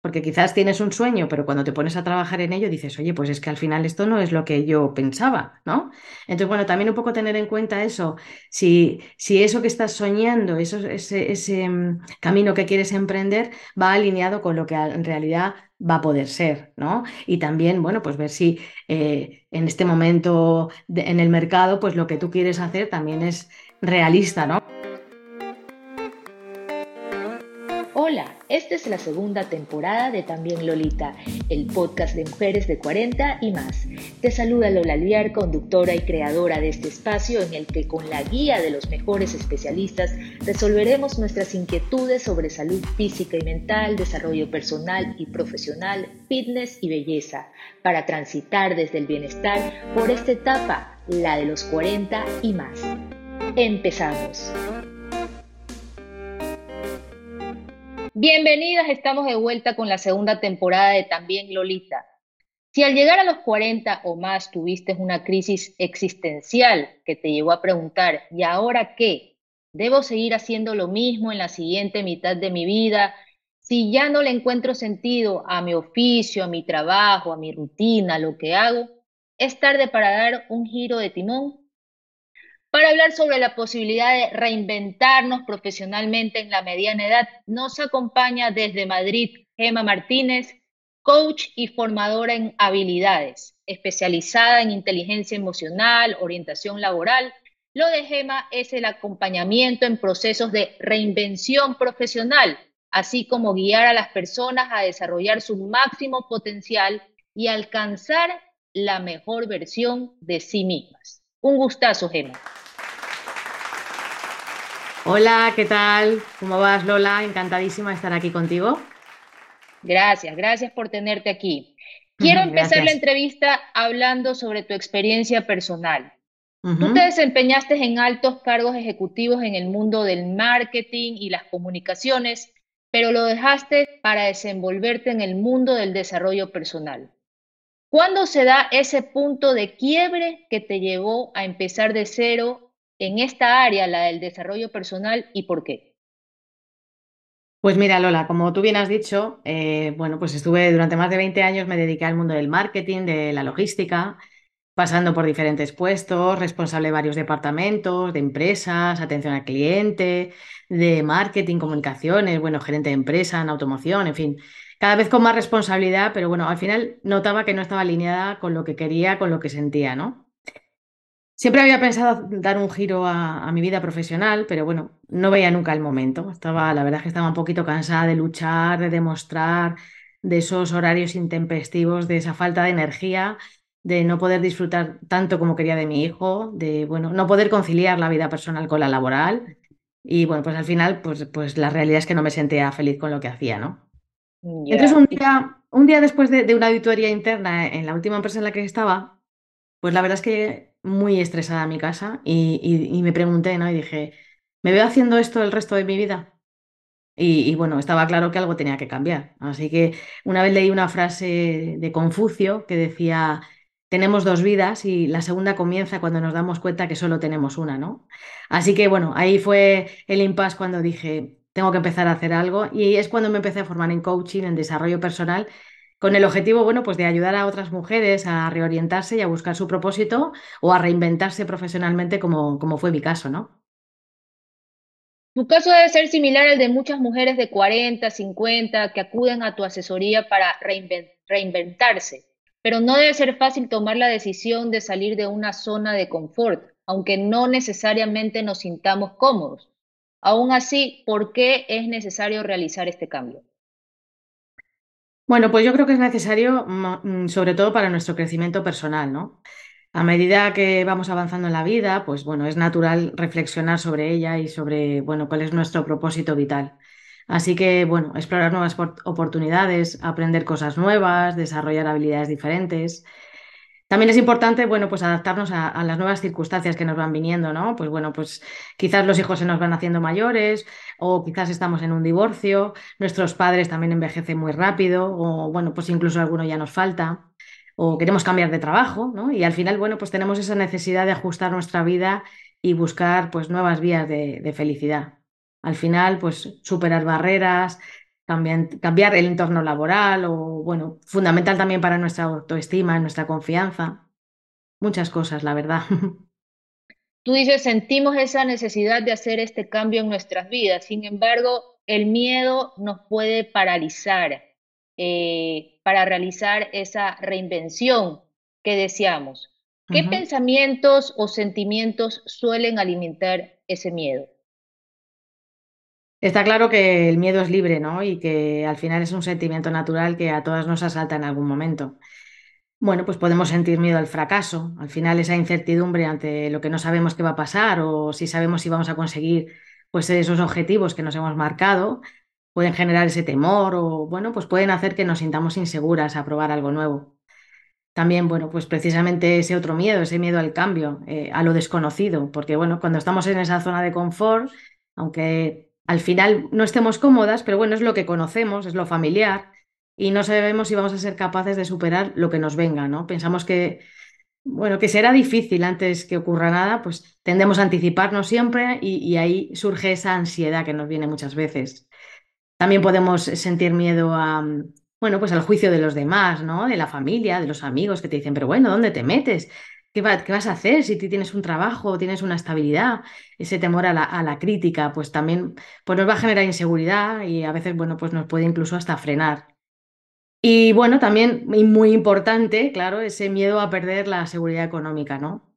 porque quizás tienes un sueño, pero cuando te pones a trabajar en ello dices, oye, pues es que al final esto no es lo que yo pensaba, ¿no? Entonces, bueno, también un poco tener en cuenta eso, si, si eso que estás soñando, eso, ese, ese mm, camino que quieres emprender va alineado con lo que en realidad va a poder ser, ¿no? Y también, bueno, pues ver si eh, en este momento en el mercado, pues lo que tú quieres hacer también es realista, ¿no? Esta es la segunda temporada de También Lolita, el podcast de mujeres de 40 y más. Te saluda Lola Liar, conductora y creadora de este espacio en el que con la guía de los mejores especialistas resolveremos nuestras inquietudes sobre salud física y mental, desarrollo personal y profesional, fitness y belleza, para transitar desde el bienestar por esta etapa, la de los 40 y más. Empezamos. Bienvenidas, estamos de vuelta con la segunda temporada de También Lolita. Si al llegar a los 40 o más tuviste una crisis existencial que te llevó a preguntar, ¿y ahora qué? ¿Debo seguir haciendo lo mismo en la siguiente mitad de mi vida? Si ya no le encuentro sentido a mi oficio, a mi trabajo, a mi rutina, a lo que hago, es tarde para dar un giro de timón para hablar sobre la posibilidad de reinventarnos profesionalmente en la mediana edad, nos acompaña desde Madrid Gema Martínez, coach y formadora en habilidades, especializada en inteligencia emocional, orientación laboral. Lo de Gema es el acompañamiento en procesos de reinvención profesional, así como guiar a las personas a desarrollar su máximo potencial y alcanzar la mejor versión de sí mismas. Un gustazo, Gema. Hola, ¿qué tal? ¿Cómo vas, Lola? Encantadísima de estar aquí contigo. Gracias, gracias por tenerte aquí. Quiero empezar la entrevista hablando sobre tu experiencia personal. Tú te desempeñaste en altos cargos ejecutivos en el mundo del marketing y las comunicaciones, pero lo dejaste para desenvolverte en el mundo del desarrollo personal. ¿Cuándo se da ese punto de quiebre que te llevó a empezar de cero en esta área, la del desarrollo personal, y por qué? Pues mira, Lola, como tú bien has dicho, eh, bueno, pues estuve durante más de 20 años, me dediqué al mundo del marketing, de la logística, pasando por diferentes puestos, responsable de varios departamentos, de empresas, atención al cliente, de marketing, comunicaciones, bueno, gerente de empresa, en automoción, en fin, cada vez con más responsabilidad, pero bueno, al final notaba que no estaba alineada con lo que quería, con lo que sentía, ¿no? Siempre había pensado dar un giro a, mi vida profesional, pero bueno, no veía nunca el momento. Estaba, la verdad es que estaba un poquito cansada de luchar, de demostrar, de esos horarios intempestivos, de esa falta de energía, de no poder disfrutar tanto como quería de mi hijo, de bueno, no poder conciliar la vida personal con la laboral. Y bueno, pues al final, pues, pues la realidad es que no me sentía feliz con lo que hacía, ¿no? Entonces, un día, un día después de, una auditoría interna en la última empresa en la que estaba, pues la verdad es que muy estresada a mi casa y, me pregunté, ¿no? Y dije, ¿me veo haciendo esto el resto de mi vida? Y, y, bueno, estaba claro que algo tenía que cambiar. Así que una vez leí una frase de Confucio que decía, tenemos dos vidas y la segunda comienza cuando nos damos cuenta que solo tenemos una, ¿no? Así que bueno, ahí fue el impasse cuando dije, tengo que empezar a hacer algo y es cuando me empecé a formar en coaching, en desarrollo personal, con el objetivo, bueno, pues de ayudar a otras mujeres a reorientarse y a buscar su propósito o a reinventarse profesionalmente como, como fue mi caso, ¿no? Tu caso debe ser similar al de muchas mujeres de 40, 50 que acuden a tu asesoría para reinventarse, pero no debe ser fácil tomar la decisión de salir de una zona de confort, aunque no necesariamente nos sintamos cómodos. Aún así, ¿por qué es necesario realizar este cambio? Bueno, pues yo creo que es necesario mm, sobre todo para nuestro crecimiento personal, ¿no? A medida que vamos avanzando en la vida, pues bueno, es natural reflexionar sobre ella y sobre, bueno, cuál es nuestro propósito vital. Así que, bueno, explorar nuevas oportunidades, aprender cosas nuevas, desarrollar habilidades diferentes. También es importante, bueno, pues adaptarnos a, las nuevas circunstancias que nos van viniendo, ¿no? Pues bueno, pues quizás los hijos se nos van haciendo mayores o quizás estamos en un divorcio, nuestros padres también envejecen muy rápido o bueno, pues incluso alguno ya nos falta o queremos cambiar de trabajo, ¿no? Y al final, bueno, pues tenemos esa necesidad de ajustar nuestra vida y buscar pues nuevas vías de, de felicidad. Al final, pues superar barreras, cambiar el entorno laboral o, bueno, fundamental también para nuestra autoestima, nuestra confianza. Muchas cosas, la verdad. Tú dices, sentimos esa necesidad de hacer este cambio en nuestras vidas, sin embargo, el miedo nos puede paralizar eh, para realizar esa reinvención que deseamos. ¿Qué pensamientos o sentimientos suelen alimentar ese miedo? Está claro que el miedo es libre, ¿no? Y que al final es un sentimiento natural que a todas nos asalta en algún momento. Bueno, pues podemos sentir miedo al fracaso, al final esa incertidumbre ante lo que no sabemos qué va a pasar o si sabemos si vamos a conseguir pues esos objetivos que nos hemos marcado, pueden generar ese temor o bueno, pues pueden hacer que nos sintamos inseguras a probar algo nuevo. También, bueno, pues precisamente ese otro miedo, ese miedo al cambio, eh, a lo desconocido, porque bueno, cuando estamos en esa zona de confort, aunque al final no estemos cómodas, pero bueno, es lo que conocemos, es lo familiar y no sabemos si vamos a ser capaces de superar lo que nos venga, ¿no? Pensamos que, bueno, que será difícil antes que ocurra nada, pues tendemos a anticiparnos siempre y, y ahí surge esa ansiedad que nos viene muchas veces. También podemos sentir miedo a, bueno, pues al juicio de los demás, ¿no? De la familia, de los amigos que te dicen, pero bueno, ¿dónde te metes? ¿Qué, vas a hacer si tienes un trabajo, tienes una estabilidad? Ese temor a la, crítica, pues también pues nos va a generar inseguridad y a veces, bueno, pues nos puede incluso hasta frenar. Y bueno, también muy importante, claro, ese miedo a perder la seguridad económica, ¿no?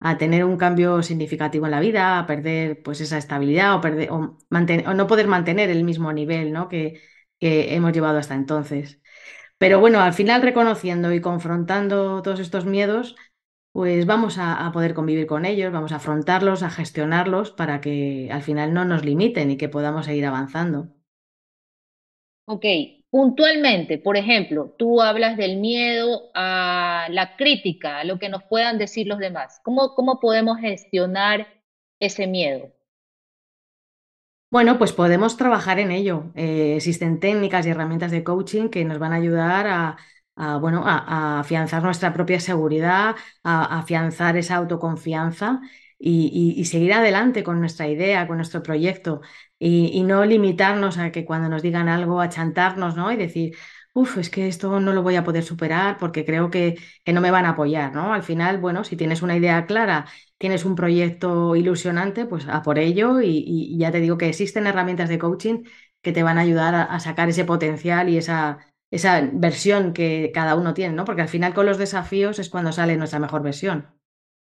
A tener un cambio significativo en la vida, a perder pues esa estabilidad o, perder, o, o no poder mantener el mismo nivel, ¿no? Que, que hemos llevado hasta entonces. Pero bueno, al final reconociendo y confrontando todos estos miedos, pues vamos a, poder convivir con ellos, vamos a afrontarlos, a gestionarlos para que al final no nos limiten y que podamos seguir avanzando. Ok, puntualmente, por ejemplo, tú hablas del miedo a la crítica, a lo que nos puedan decir los demás. ¿Cómo, cómo podemos gestionar ese miedo? Bueno, pues podemos trabajar en ello. Eh, existen técnicas y herramientas de coaching que nos van a ayudar a, bueno, a, afianzar nuestra propia seguridad, a, afianzar esa autoconfianza y, seguir adelante con nuestra idea, con nuestro proyecto y, no limitarnos a que cuando nos digan algo, a chantarnos, ¿no? Y decir, uff, es que esto no lo voy a poder superar porque creo que, que no me van a apoyar, ¿no? Al final, bueno, si tienes una idea clara tienes un proyecto ilusionante, pues a por ello y, ya te digo que existen herramientas de coaching que te van a ayudar a, sacar ese potencial y esa, esa versión que cada uno tiene, ¿no? Porque al final con los desafíos es cuando sale nuestra mejor versión.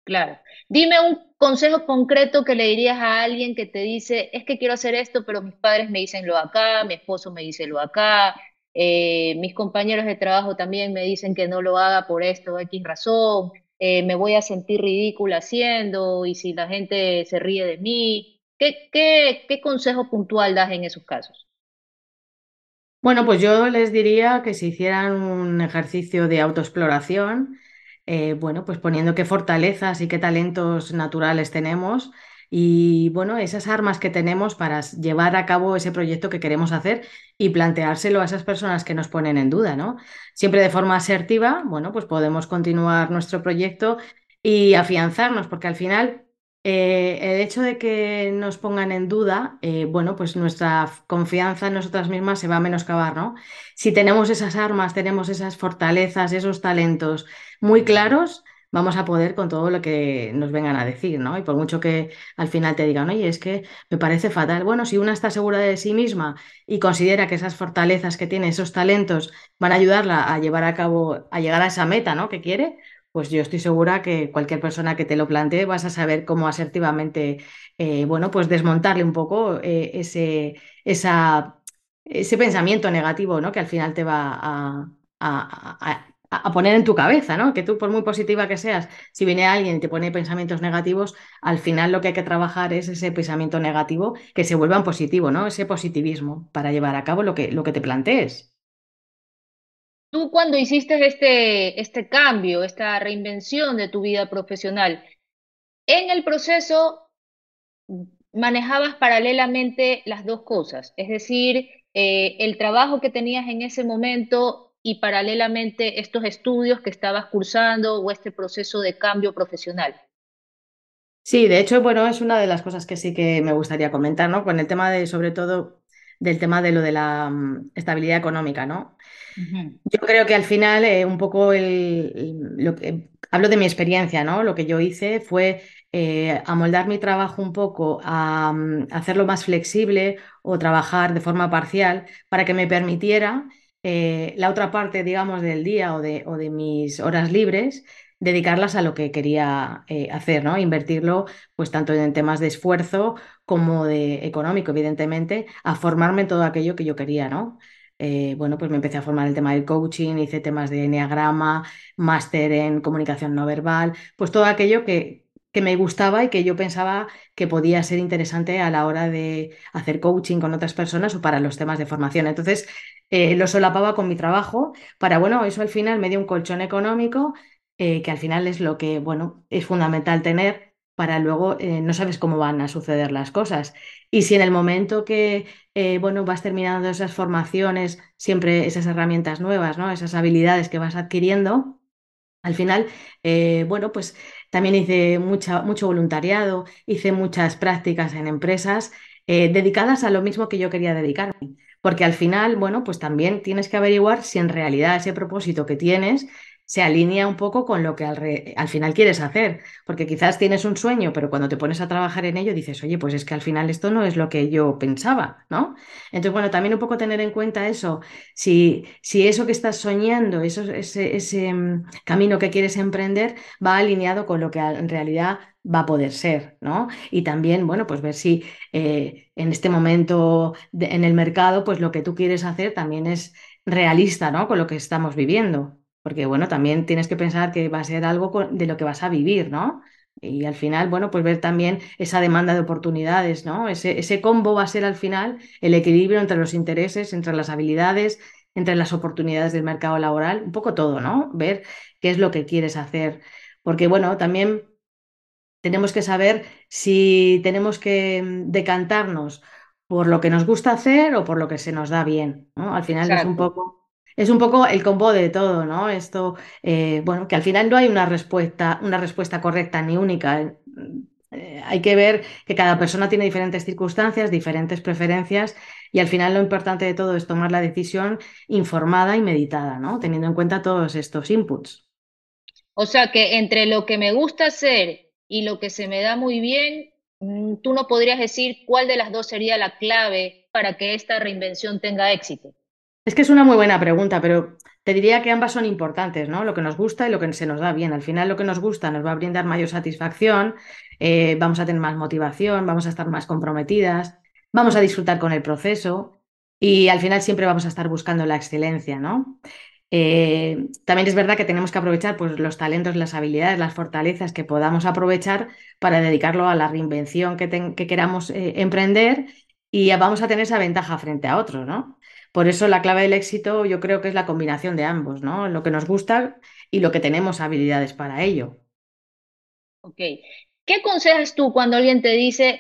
Claro. Dime un consejo concreto que le dirías a alguien que te dice, es que quiero hacer esto, pero mis padres me dicen lo acá, mi esposo me dice lo acá, eh, mis compañeros de trabajo también me dicen que no lo haga por esto o X razón, eh, me voy a sentir ridícula haciendo y si la gente se ríe de mí. ¿Qué, qué, qué consejo puntual das en esos casos? Bueno, pues yo les diría que si hicieran un ejercicio de autoexploración, eh, bueno, pues poniendo qué fortalezas y qué talentos naturales tenemos y bueno, esas armas que tenemos para llevar a cabo ese proyecto que queremos hacer y planteárselo a esas personas que nos ponen en duda, ¿no? Siempre de forma asertiva, bueno, pues podemos continuar nuestro proyecto y afianzarnos, porque al final eh, el hecho de que nos pongan en duda, eh, bueno, pues nuestra confianza en nosotras mismas se va a menoscabar, ¿no? Si tenemos esas armas, tenemos esas fortalezas, esos talentos muy claros, vamos a poder con todo lo que nos vengan a decir, ¿no? Y por mucho que al final te digan, oye, es que me parece fatal. Bueno, si una está segura de sí misma y considera que esas fortalezas que tiene, esos talentos, van a ayudarla a llevar a cabo, a llegar a esa meta, ¿no? Que quiere, pues yo estoy segura que cualquier persona que te lo plantee vas a saber cómo asertivamente, eh, bueno, pues desmontarle un poco eh, ese, ese pensamiento negativo, ¿no? Que al final te va a, poner en tu cabeza, ¿no? Que tú, por muy positiva que seas, si viene alguien y te pone pensamientos negativos, al final lo que hay que trabajar es ese pensamiento negativo que se vuelva positivo, ¿no? Ese positivismo para llevar a cabo lo que, lo que te plantees. Tú cuando hiciste este, este cambio, esta reinvención de tu vida profesional, en el proceso manejabas paralelamente las dos cosas, es decir, eh, el trabajo que tenías en ese momento y paralelamente estos estudios que estabas cursando o este proceso de cambio profesional. Sí, de hecho, bueno, es una de las cosas que sí que me gustaría comentar, ¿no? Con el tema de, sobre todo, del tema de lo de la mm, estabilidad económica, ¿no? Yo creo que al final eh, un poco el, el- lo que, hablo de mi experiencia, ¿no? Lo que yo hice fue eh, amoldar mi trabajo un poco a, mm, hacerlo más flexible o trabajar de forma parcial para que me permitiera eh, la otra parte, digamos, del día o de, o de mis horas libres, dedicarlas a lo que quería eh, hacer, ¿no? Invertirlo, pues tanto en temas de esfuerzo como de económico, evidentemente, a formarme en todo aquello que yo quería, ¿no? eh, bueno, pues me empecé a formar el tema del coaching, hice temas de enneagrama, máster en comunicación no verbal, pues todo aquello que, que me gustaba y que yo pensaba que podía ser interesante a la hora de hacer coaching con otras personas o para los temas de formación. Entonces, eh, lo solapaba con mi trabajo para, bueno, eso al final me dio un colchón económico, eh, que al final es lo que, bueno, es fundamental tener para luego, eh, no sabes cómo van a suceder las cosas. Y si en el momento que eh, bueno, vas terminando esas formaciones, siempre esas herramientas nuevas, ¿no? Esas habilidades que vas adquiriendo. Al final, bueno, pues también hice mucha, mucho voluntariado, hice muchas prácticas en empresas dedicadas a lo mismo que yo quería dedicarme. Porque al final, bueno, pues también tienes que averiguar si en realidad ese propósito que tienes se alinea un poco con lo que al, al final quieres hacer. Porque quizás tienes un sueño, pero cuando te pones a trabajar en ello dices, oye, pues es que al final esto no es lo que yo pensaba, ¿no? Entonces, bueno, también un poco tener en cuenta eso, si, si eso que estás soñando, eso, ese, ese mm, camino que quieres emprender va alineado con lo que en realidad va a poder ser, ¿no? Y también, bueno, pues ver si eh, en este momento en el mercado, pues lo que tú quieres hacer también es realista, ¿no? Con lo que estamos viviendo. Porque, bueno, también tienes que pensar que va a ser algo con- de lo que vas a vivir, ¿no? Y al final, bueno, pues ver también esa demanda de oportunidades, ¿no? Ese, ese combo va a ser al final el equilibrio entre los intereses, entre las habilidades, entre las oportunidades del mercado laboral, un poco todo, ¿no? Ver qué es lo que quieres hacer. Porque, bueno, también tenemos que saber si tenemos que mm, decantarnos por lo que nos gusta hacer o por lo que se nos da bien, ¿no? Al final es un poco, es un poco el combo de todo, ¿no? Esto, eh, bueno, que al final no hay una respuesta, una respuesta correcta ni única. Eh, hay que ver que cada persona tiene diferentes circunstancias, diferentes preferencias y al final lo importante de todo es tomar la decisión informada y meditada, ¿no? Teniendo en cuenta todos estos inputs. O sea que entre lo que me gusta hacer y lo que se me da muy bien, mm, tú no podrías decir cuál de las dos sería la clave para que esta reinvención tenga éxito. Es que es una muy buena pregunta, pero te diría que ambas son importantes, ¿no? Lo que nos gusta y lo que se nos da bien. Al final, lo que nos gusta nos va a brindar mayor satisfacción, eh, vamos a tener más motivación, vamos a estar más comprometidas, vamos a disfrutar con el proceso y al final siempre vamos a estar buscando la excelencia, ¿no? Eh, también es verdad que tenemos que aprovechar pues, los talentos, las habilidades, las fortalezas que podamos aprovechar para dedicarlo a la reinvención que, queramos eh, emprender y vamos a tener esa ventaja frente a otros, ¿no? Por eso la clave del éxito yo creo que es la combinación de ambos, ¿no? Lo que nos gusta y lo que tenemos habilidades para ello. Ok. ¿Qué aconsejas tú cuando alguien te dice,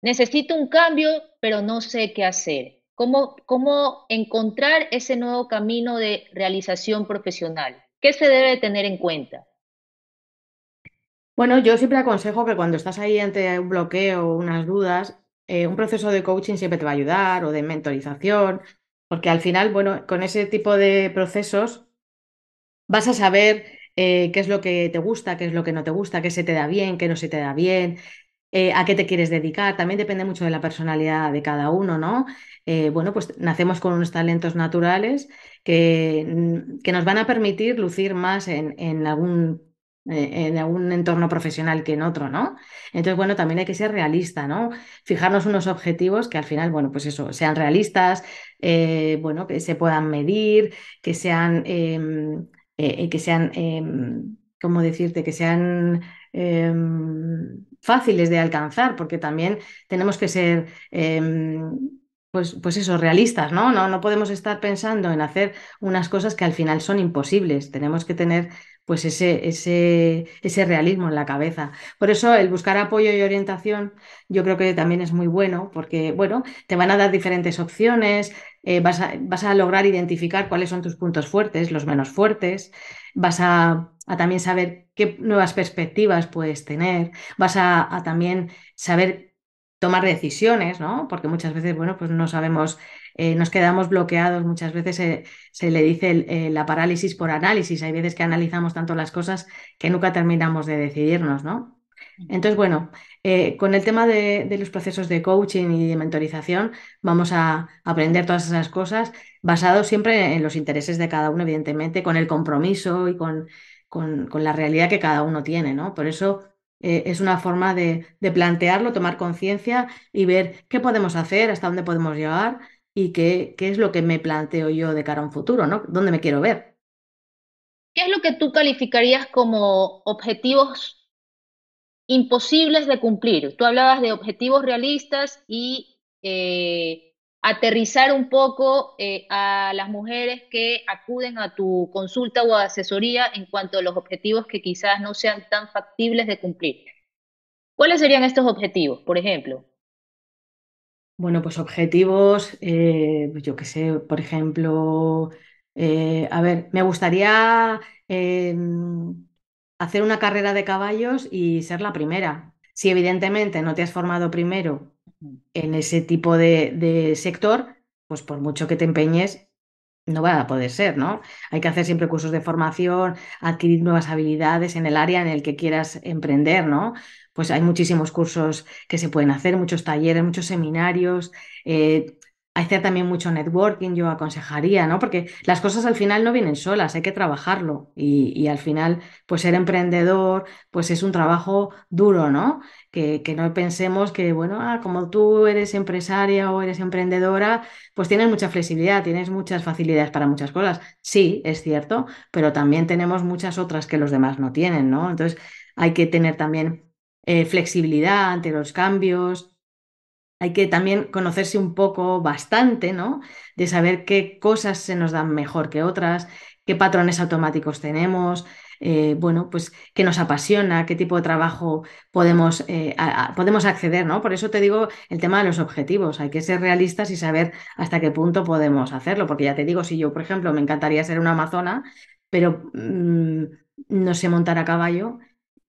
necesito un cambio, pero no sé qué hacer? ¿Cómo, cómo encontrar ese nuevo camino de realización profesional? ¿Qué se debe tener en cuenta? Bueno, yo siempre aconsejo que cuando estás ahí ante un bloqueo o unas dudas, eh, un proceso de coaching siempre te va a ayudar o de mentorización, porque al final, bueno, con ese tipo de procesos vas a saber eh, qué es lo que te gusta, qué es lo que no te gusta, qué se te da bien, qué no se te da bien, eh, a qué te quieres dedicar. También depende mucho de la personalidad de cada uno, ¿no? Eh, bueno, pues nacemos con unos talentos naturales que, mm, que nos van a permitir lucir más en, en algún, en algún entorno profesional que en otro, ¿no? Entonces, bueno, también hay que ser realista, ¿no? Fijarnos unos objetivos que al final, bueno, pues eso, sean realistas, eh, bueno, que se puedan medir, que sean, em, eh, que sean, em, ¿cómo decirte? Que sean em, fáciles de alcanzar, porque también tenemos que ser, pues, pues eso, realistas, ¿no? ¿no? No podemos estar pensando en hacer unas cosas que al final son imposibles. Tenemos que tener pues ese, ese, ese realismo en la cabeza. Por eso el buscar apoyo y orientación yo creo que también es muy bueno, porque, bueno, te van a dar diferentes opciones, eh, vas a, vas a lograr identificar cuáles son tus puntos fuertes, los menos fuertes, vas a, también saber qué nuevas perspectivas puedes tener, vas a, a también saber tomar decisiones, ¿no? Porque muchas veces, bueno, pues no sabemos, eh, nos quedamos bloqueados, muchas veces se, se le dice el- eh, la parálisis por análisis, hay veces que analizamos tanto las cosas que nunca terminamos de decidirnos, ¿no? Entonces, bueno, eh, con el tema de, de los procesos de coaching y de mentorización, vamos a aprender todas esas cosas basados siempre en los intereses de cada uno, evidentemente, con el compromiso y con, con, con la realidad que cada uno tiene, ¿no? Por eso eh, es una forma de, de plantearlo, tomar conciencia y ver qué podemos hacer, hasta dónde podemos llegar y qué, qué es lo que me planteo yo de cara a un futuro, ¿no? ¿Dónde me quiero ver? ¿Qué es lo que tú calificarías como objetivos imposibles de cumplir? Tú hablabas de objetivos realistas y eh, aterrizar un poco eh, a las mujeres que acuden a tu consulta o asesoría en cuanto a los objetivos que quizás no sean tan factibles de cumplir. ¿Cuáles serían estos objetivos, por ejemplo? Bueno, pues objetivos, eh, pues yo qué sé, por ejemplo, eh, a ver, me gustaría eh, hacer una carrera de caballos y ser la primera. Si evidentemente no te has formado primero en ese tipo de, de sector, pues por mucho que te empeñes, no va a poder ser, ¿no? Hay que hacer siempre cursos de formación, adquirir nuevas habilidades en el área en el que quieras emprender, ¿no? Pues hay muchísimos cursos que se pueden hacer, muchos talleres, muchos seminarios. eh, hacer también mucho networking, yo aconsejaría, ¿no? Porque las cosas al final no vienen solas, hay que trabajarlo. Y, al final, pues ser emprendedor, pues es un trabajo duro, ¿no? Que, que no pensemos que, bueno, ah, como tú eres empresaria o eres emprendedora, pues tienes mucha flexibilidad, tienes muchas facilidades para muchas cosas. Sí, es cierto, pero también tenemos muchas otras que los demás no tienen, ¿no? Entonces hay que tener también eh, flexibilidad ante los cambios. Hay que también conocerse un poco bastante, ¿no? De saber qué cosas se nos dan mejor que otras, qué patrones automáticos tenemos, eh, bueno, pues qué nos apasiona, qué tipo de trabajo podemos, eh, podemos acceder, ¿no? Por eso te digo el tema de los objetivos. Hay que ser realistas y saber hasta qué punto podemos hacerlo, porque ya te digo, si yo, por ejemplo, me encantaría ser una amazona, pero mm, no sé montar a caballo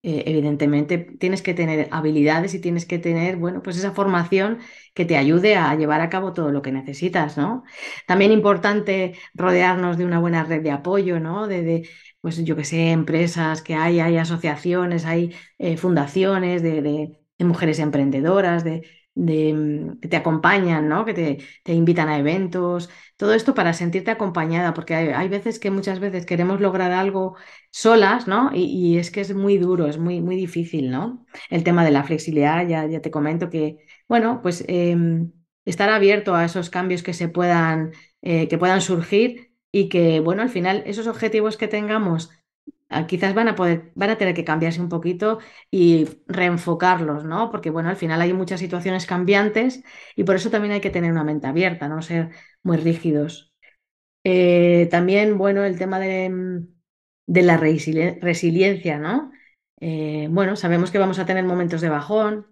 eh, evidentemente tienes que tener habilidades y tienes que tener, bueno, pues esa formación que te ayude a llevar a cabo todo lo que necesitas, ¿no? También importante rodearnos de una buena red de apoyo, ¿no? De, pues yo que sé, empresas que hay, hay asociaciones, hay eh, fundaciones de, de- de mujeres emprendedoras, de, de, mm, que te acompañan, ¿no? Que te, te invitan a eventos, todo esto para sentirte acompañada, porque hay, hay veces que muchas veces queremos lograr algo solas, ¿no? Y, y es que es muy duro, es muy, muy difícil, ¿no? El tema de la flexibilidad, ya, ya te comento que, bueno, pues em, estar abierto a esos cambios que se puedan, eh, que puedan surgir y que, bueno, al final esos objetivos que tengamos quizás van a tener que cambiarse un poquito y reenfocarlos, ¿no? Porque, bueno, al final hay muchas situaciones cambiantes y por eso también hay que tener una mente abierta, no ser muy rígidos. Eh, también, bueno, el tema de, mm, la resili- resiliencia, ¿no? Eh, bueno, sabemos que vamos a tener momentos de bajón,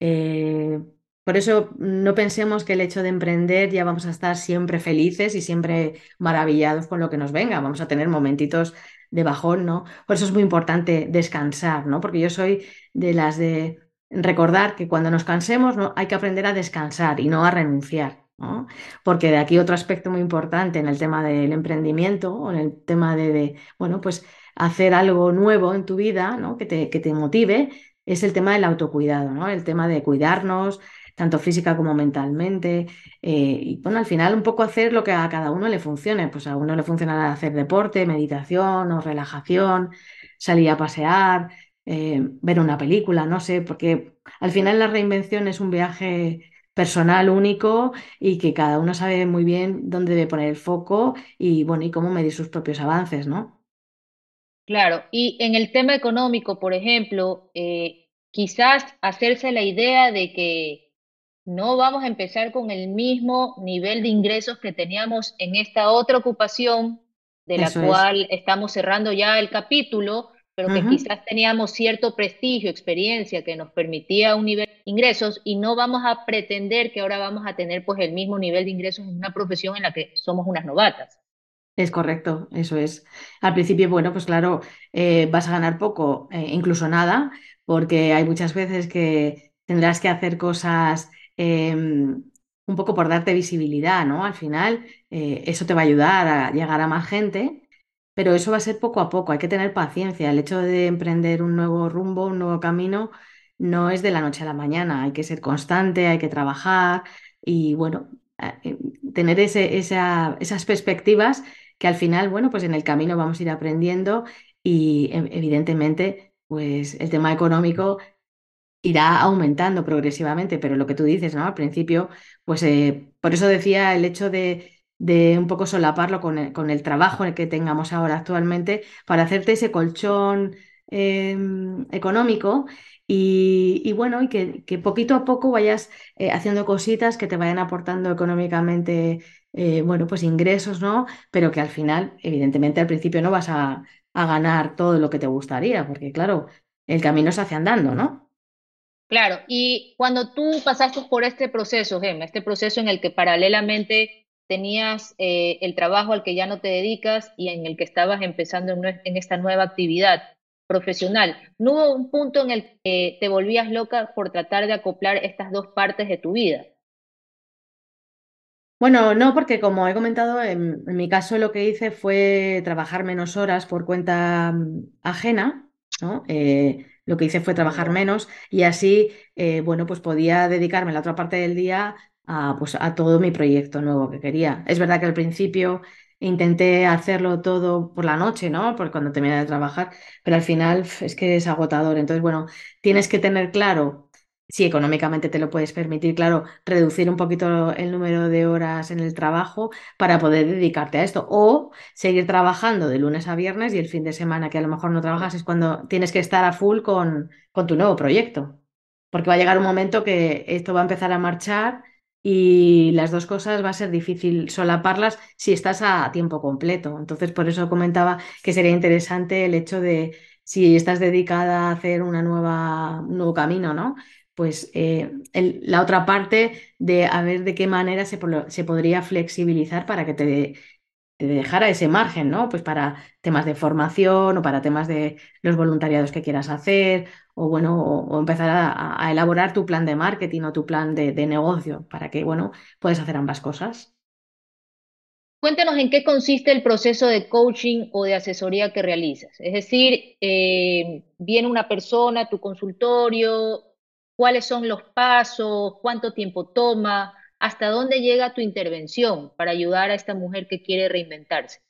eh, por eso no pensemos que el hecho de emprender ya vamos a estar siempre felices y siempre maravillados con lo que nos venga. Vamos a tener momentitos de bajón, ¿no? Por eso es muy importante descansar, ¿no? Porque yo soy de las de recordar que cuando nos cansemos, ¿no? Hay que aprender a descansar y no a renunciar, ¿no? Porque de aquí otro aspecto muy importante en el tema del emprendimiento o en el tema de, bueno, pues hacer algo nuevo en tu vida, ¿no? Que te, que te motive es el tema del autocuidado, ¿no? El tema de cuidarnos, tanto física como mentalmente. eh, y bueno, al final un poco hacer lo que a cada uno le funcione. Pues a uno le funciona hacer deporte, meditación o relajación, salir a pasear, eh, ver una película, no sé, porque al final la reinvención es un viaje personal único y que cada uno sabe muy bien dónde debe poner el foco y bueno, y cómo medir sus propios avances, ¿no? Claro, y en el tema económico, por ejemplo, eh, quizás hacerse la idea de que no vamos a empezar con el mismo nivel de ingresos que teníamos en esta otra ocupación, de la Eso es. cual estamos cerrando ya el capítulo, pero que quizás teníamos cierto prestigio, experiencia que nos permitía un nivel de ingresos y no vamos a pretender que ahora vamos a tener pues el mismo nivel de ingresos en una profesión en la que somos unas novatas. Es correcto, eso es. Al principio, bueno, pues claro, eh, vas a ganar poco, eh, incluso nada, porque hay muchas veces que tendrás que hacer cosas eh, un poco por darte visibilidad, ¿no? Al final, eh, eso te va a ayudar a llegar a más gente, pero eso va a ser poco a poco, hay que tener paciencia. El hecho de emprender un nuevo rumbo, un nuevo camino, no es de la noche a la mañana, hay que ser constante, hay que trabajar y, bueno, eh, tener esas perspectivas que al final, bueno, pues en el camino vamos a ir aprendiendo y e- evidentemente, pues el tema económico irá aumentando progresivamente, pero lo que tú dices, ¿no? Al principio, pues eh, por eso decía el hecho de, de un poco solaparlo con el, con el trabajo que tengamos ahora actualmente para hacerte ese colchón eh, económico y, bueno, y que, que poquito a poco vayas eh, haciendo cositas que te vayan aportando económicamente, eh, bueno, pues ingresos, ¿no? Pero que al final, evidentemente, al principio no vas a, a ganar todo lo que te gustaría, porque claro, el camino se hace andando, ¿no? Claro, y cuando tú pasaste por este proceso, Gemma, este proceso en el que paralelamente tenías eh, el trabajo al que ya no te dedicas y en el que estabas empezando en, esta nueva actividad profesional, ¿no hubo un punto en el que te volvías loca por tratar de acoplar estas dos partes de tu vida? Bueno, no, porque como he comentado, en, en mi caso lo que hice fue trabajar menos horas por cuenta mm, ajena, ¿no? Eh, lo que hice fue trabajar menos y así, eh, bueno, pues podía dedicarme la otra parte del día a, pues, a todo mi proyecto nuevo que quería. Es verdad que al principio intenté hacerlo todo por la noche, ¿no? Por cuando terminé de trabajar, pero al final es que es agotador. Entonces, bueno, tienes que tener claro si económicamente te lo puedes permitir, claro, reducir un poquito el número de horas en el trabajo para poder dedicarte a esto. O seguir trabajando de lunes a viernes y el fin de semana que a lo mejor no trabajas es cuando tienes que estar a full con, con tu nuevo proyecto. Porque va a llegar un momento que esto va a empezar a marchar y las dos cosas va a ser difícil solaparlas si estás a tiempo completo. Entonces, por eso comentaba que sería interesante el hecho de si estás dedicada a hacer una nueva, un nuevo camino, ¿no? Pues eh, la otra parte de a ver de qué manera se, se podría flexibilizar para que te, te dejara ese margen, ¿no? Pues para temas de formación o para temas de los voluntariados que quieras hacer, o bueno, o, empezar a, elaborar tu plan de marketing o tu plan de, de negocio para que, bueno, puedas hacer ambas cosas. Cuéntanos en qué consiste el proceso de coaching o de asesoría que realizas. Es decir, eh, viene una persona a tu consultorio, cuáles son los pasos, cuánto tiempo toma, hasta dónde llega tu intervención para ayudar a esta mujer que quiere reinventarse.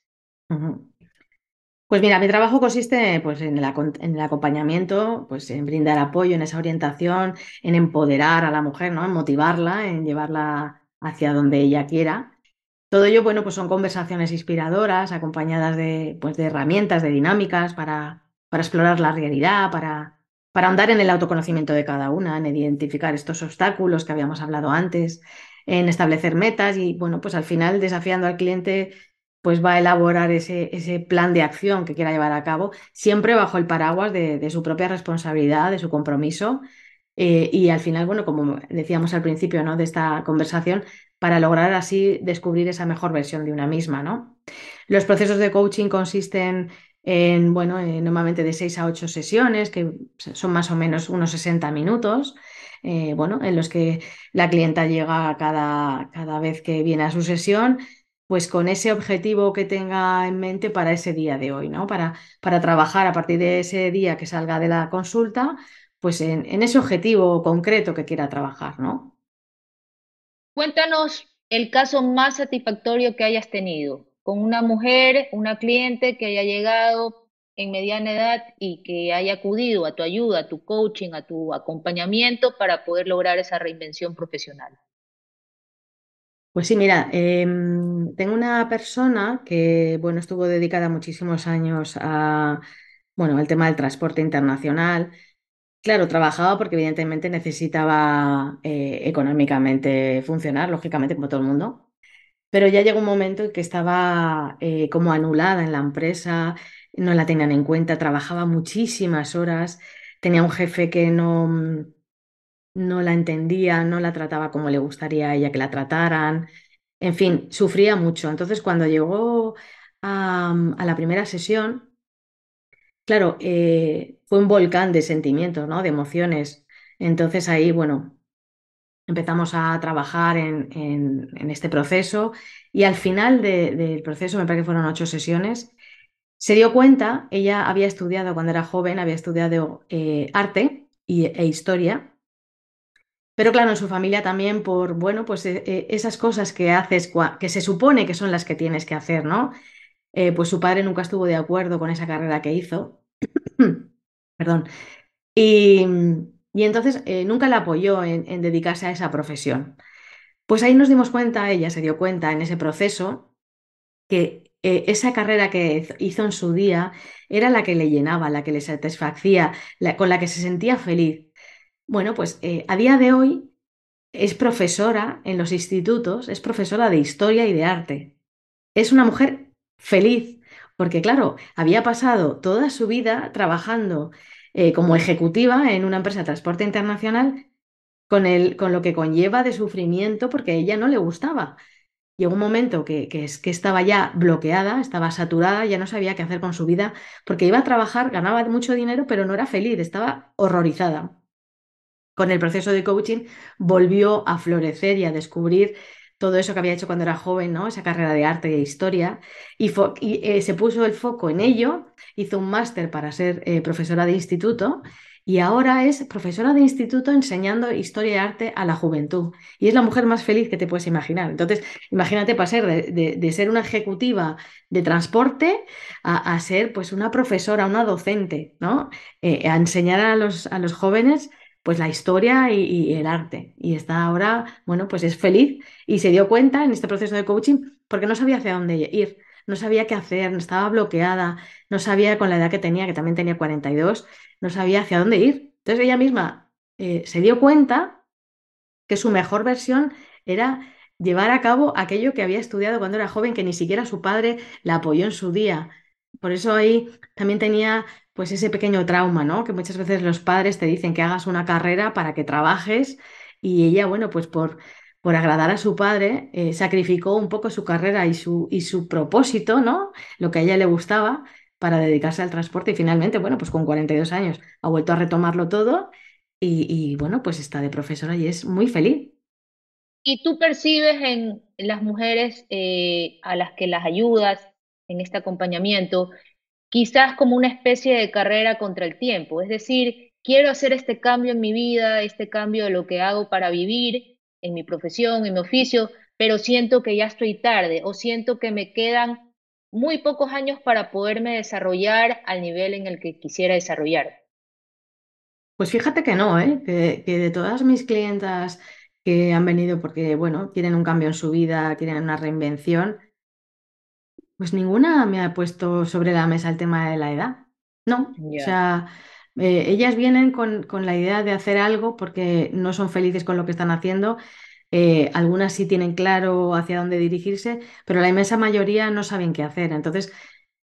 Pues mira, mi trabajo consiste pues, en el, acompañamiento, pues, en brindar apoyo, en esa orientación, en empoderar a la mujer, ¿no? En motivarla, en llevarla hacia donde ella quiera. Todo ello, bueno, pues son conversaciones inspiradoras, acompañadas de, pues, de herramientas, de dinámicas para explorar la realidad, para, para ahondar en el autoconocimiento de cada una, en identificar estos obstáculos que habíamos hablado antes, en establecer metas y, bueno, pues al final desafiando al cliente, pues va a elaborar ese, plan de acción que quiera llevar a cabo, siempre bajo el paraguas de, de su propia responsabilidad, de su compromiso. eh, y al final, bueno, como decíamos al principio, ¿no? de esta conversación, para lograr así descubrir esa mejor versión de una misma, ¿no? Los procesos de coaching consisten en, bueno, eh, normalmente de 6 a 8 sesiones, que son más o menos unos 60 minutos, eh, bueno, en los que la clienta llega cada, cada vez que viene a su sesión, pues con ese objetivo que tenga en mente para ese día de hoy, ¿no? Para, para trabajar a partir de ese día que salga de la consulta, pues en, en ese objetivo concreto que quiera trabajar, ¿no? Cuéntanos el caso más satisfactorio que hayas tenido con una mujer, una cliente que haya llegado en mediana edad y que haya acudido a tu ayuda, a tu coaching, a tu acompañamiento para poder lograr esa reinvención profesional. Pues sí, mira, em, tengo una persona que, bueno, estuvo dedicada muchísimos años a, bueno, al tema del transporte internacional. Claro, trabajaba porque evidentemente necesitaba eh, económicamente funcionar, lógicamente, como todo el mundo. Pero ya llegó un momento en que estaba eh, como anulada en la empresa, no la tenían en cuenta, trabajaba muchísimas horas, tenía un jefe que no, no la entendía, no la trataba como le gustaría a ella que la trataran, en fin, sufría mucho. Entonces, cuando llegó a, a la primera sesión, claro, eh, fue un volcán de sentimientos, ¿no? De emociones. Entonces ahí, bueno, empezamos a trabajar en, en- este proceso y al final de- del proceso, me parece que fueron ocho sesiones, se dio cuenta, ella había estudiado cuando era joven, había estudiado eh, arte y- e historia. Pero claro, en su familia también por, bueno, pues eh, eh, esas cosas que haces, que se supone que son las que tienes que hacer, ¿no? Pues su padre nunca estuvo de acuerdo con esa carrera que hizo. Perdón. Y, y entonces eh, nunca la apoyó en, dedicarse a esa profesión. Pues ahí nos dimos cuenta, ella se dio cuenta en ese proceso, que eh, esa carrera que hizo en su día era la que le llenaba, la que le satisfacía, la- con la que se sentía feliz. Bueno, pues eh, a día de hoy es profesora en los institutos, es profesora de historia y de arte. Es una mujer feliz, porque claro, había pasado toda su vida trabajando eh, como ejecutiva en una empresa de transporte internacional con el, con lo que conlleva de sufrimiento porque a ella no le gustaba. Llegó un momento que, que, es, que estaba ya bloqueada, estaba saturada, ya no sabía qué hacer con su vida, porque iba a trabajar, ganaba mucho dinero, pero no era feliz, estaba horrorizada con el proceso de coaching volvió a florecer y a descubrir todo eso que había hecho cuando era joven, ¿no? Esa carrera de arte e historia, y, eh, se puso el foco en ello, hizo un máster para ser eh, profesora de instituto y ahora es profesora de instituto enseñando historia y arte a la juventud. Y es la mujer más feliz que te puedes imaginar. Entonces, imagínate pasar de, de- ser una ejecutiva de transporte a, a ser pues una profesora, una docente, ¿no? Eh, a enseñar a los, a los jóvenes pues la historia y, el arte. Y está ahora, bueno, pues es feliz y se dio cuenta en este proceso de coaching porque no sabía hacia dónde ir, no sabía qué hacer, estaba bloqueada, no sabía con la edad que tenía, que también tenía 42, no sabía hacia dónde ir. Entonces ella misma eh, se dio cuenta que su mejor versión era llevar a cabo aquello que había estudiado cuando era joven, que ni siquiera su padre la apoyó en su día. Por eso ahí también tenía pues ese pequeño trauma, ¿no? Que muchas veces los padres te dicen que hagas una carrera para que trabajes y ella, bueno, pues por, por agradar a su padre, eh, sacrificó un poco su carrera y su, y su propósito, ¿no? Lo que a ella le gustaba para dedicarse al transporte y finalmente, bueno, pues con 42 años ha vuelto a retomarlo todo y, y, bueno, pues está de profesora y es muy feliz. ¿Y tú percibes en las mujeres eh, a las que las ayudas en este acompañamiento quizás como una especie de carrera contra el tiempo? Es decir, quiero hacer este cambio en mi vida, este cambio de lo que hago para vivir, en mi profesión, en mi oficio, pero siento que ya estoy tarde o siento que me quedan muy pocos años para poderme desarrollar al nivel en el que quisiera desarrollar. Pues fíjate que no, ¿eh? Que, que de todas mis clientas que han venido porque, bueno, quieren un cambio en su vida, quieren una reinvención, pues ninguna me ha puesto sobre la mesa el tema de la edad. No, o sea, eh, ellas vienen con, con la idea de hacer algo porque no son felices con lo que están haciendo. Eh, algunas sí tienen claro hacia dónde dirigirse, pero la inmensa mayoría no saben qué hacer. Entonces,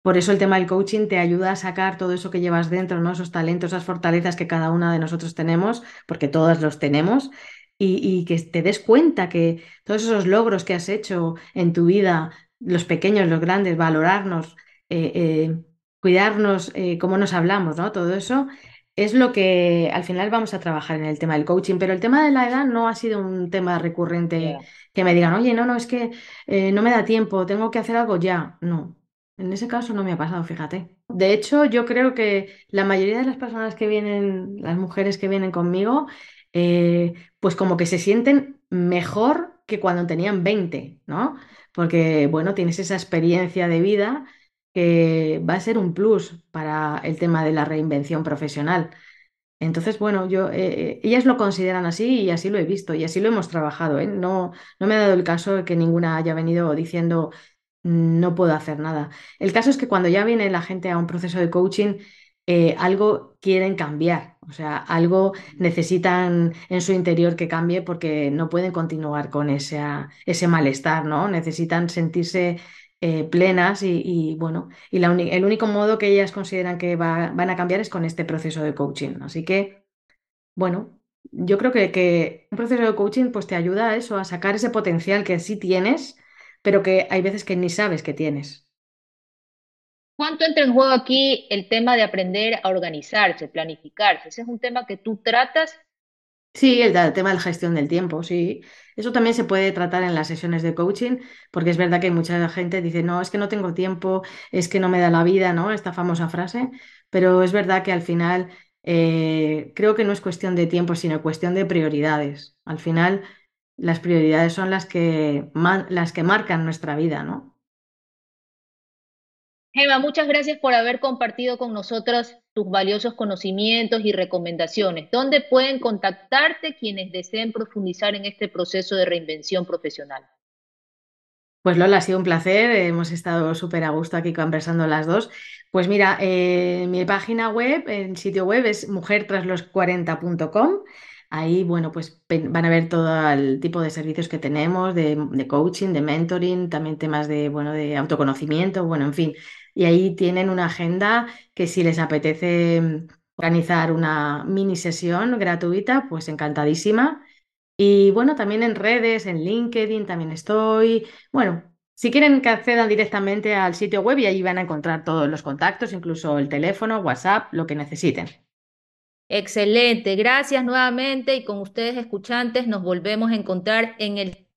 por eso el tema del coaching te ayuda a sacar todo eso que llevas dentro, ¿no? Esos talentos, esas fortalezas que cada una de nosotros tenemos, porque todas los tenemos, y, y que te des cuenta que todos esos logros que has hecho en tu vida, los pequeños, los grandes, valorarnos, eh, eh, cuidarnos, eh, cómo nos hablamos, ¿no? Todo eso es lo que al final vamos a trabajar en el tema del coaching, pero el tema de la edad no ha sido un tema recurrente que me digan, oye, no, no, es que no me da tiempo, tengo que hacer algo ya. No. En ese caso no me ha pasado, fíjate. De hecho, yo creo que la mayoría de las personas que vienen, las mujeres que vienen conmigo, eh, pues como que se sienten mejor que cuando tenían 20, ¿no? Porque, bueno, tienes esa experiencia de vida que va a ser un plus para el tema de la reinvención profesional. Entonces, bueno, yo, eh, eh, ellas lo consideran así y así lo he visto y así lo hemos trabajado, ¿eh? No, no me ha dado el caso de que ninguna haya venido diciendo no puedo hacer nada. El caso es que cuando ya viene la gente a un proceso de coaching, eh, algo quieren cambiar, o sea, algo necesitan en su interior que cambie porque no pueden continuar con ese, malestar, ¿no? Necesitan sentirse eh, plenas y, bueno, y el único modo que ellas consideran que va- van a cambiar es con este proceso de coaching. Así que, bueno, yo creo que, que un proceso de coaching pues te ayuda a eso, a sacar ese potencial que sí tienes, pero que hay veces que ni sabes que tienes. ¿Cuánto entra en juego aquí el tema de aprender a organizarse, planificarse? Ese es un tema que tú tratas Sí, el, tema de la gestión del tiempo, sí. Eso también se puede tratar en las sesiones de coaching, porque es verdad que mucha gente dice, no, es que no tengo tiempo, es que no me da la vida, ¿no? Esta famosa frase, pero es verdad que al final eh, creo que no es cuestión de tiempo, sino cuestión de prioridades. Al final, las prioridades son las que, las que marcan nuestra vida, ¿no? Gema, muchas gracias por haber compartido con nosotros tus valiosos conocimientos y recomendaciones. ¿Dónde pueden contactarte quienes deseen profundizar en este proceso de reinvención profesional? Pues Lola, ha sido un placer, hemos estado súper a gusto aquí conversando las dos. Pues mira, eh, mi página web, el sitio web es mujertraslos40.com. Ahí, bueno, pues van a ver todo el tipo de servicios que tenemos, de, de, coaching, de mentoring, también temas de, bueno, de autoconocimiento, bueno, en fin. Y ahí tienen una agenda que si les apetece mm, organizar una mini sesión gratuita, pues encantadísima. Y bueno, también en redes, en LinkedIn también estoy. Bueno, si quieren que accedan directamente al sitio web y allí van a encontrar todos los contactos, incluso el teléfono, WhatsApp, lo que necesiten. Excelente, gracias nuevamente y con ustedes escuchantes nos volvemos a encontrar en el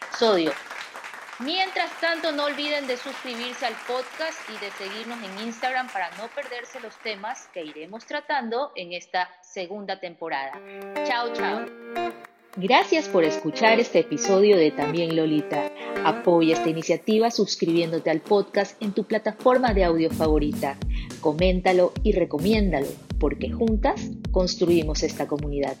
episodio. Mientras tanto, no olviden de suscribirse al podcast y de seguirnos en Instagram para no perderse los temas que iremos tratando en esta segunda temporada. Chao, chao. Gracias por escuchar este episodio de También Lolita. Apoya esta iniciativa suscribiéndote al podcast en tu plataforma de audio favorita. Coméntalo y recomiéndalo, porque juntas construimos esta comunidad.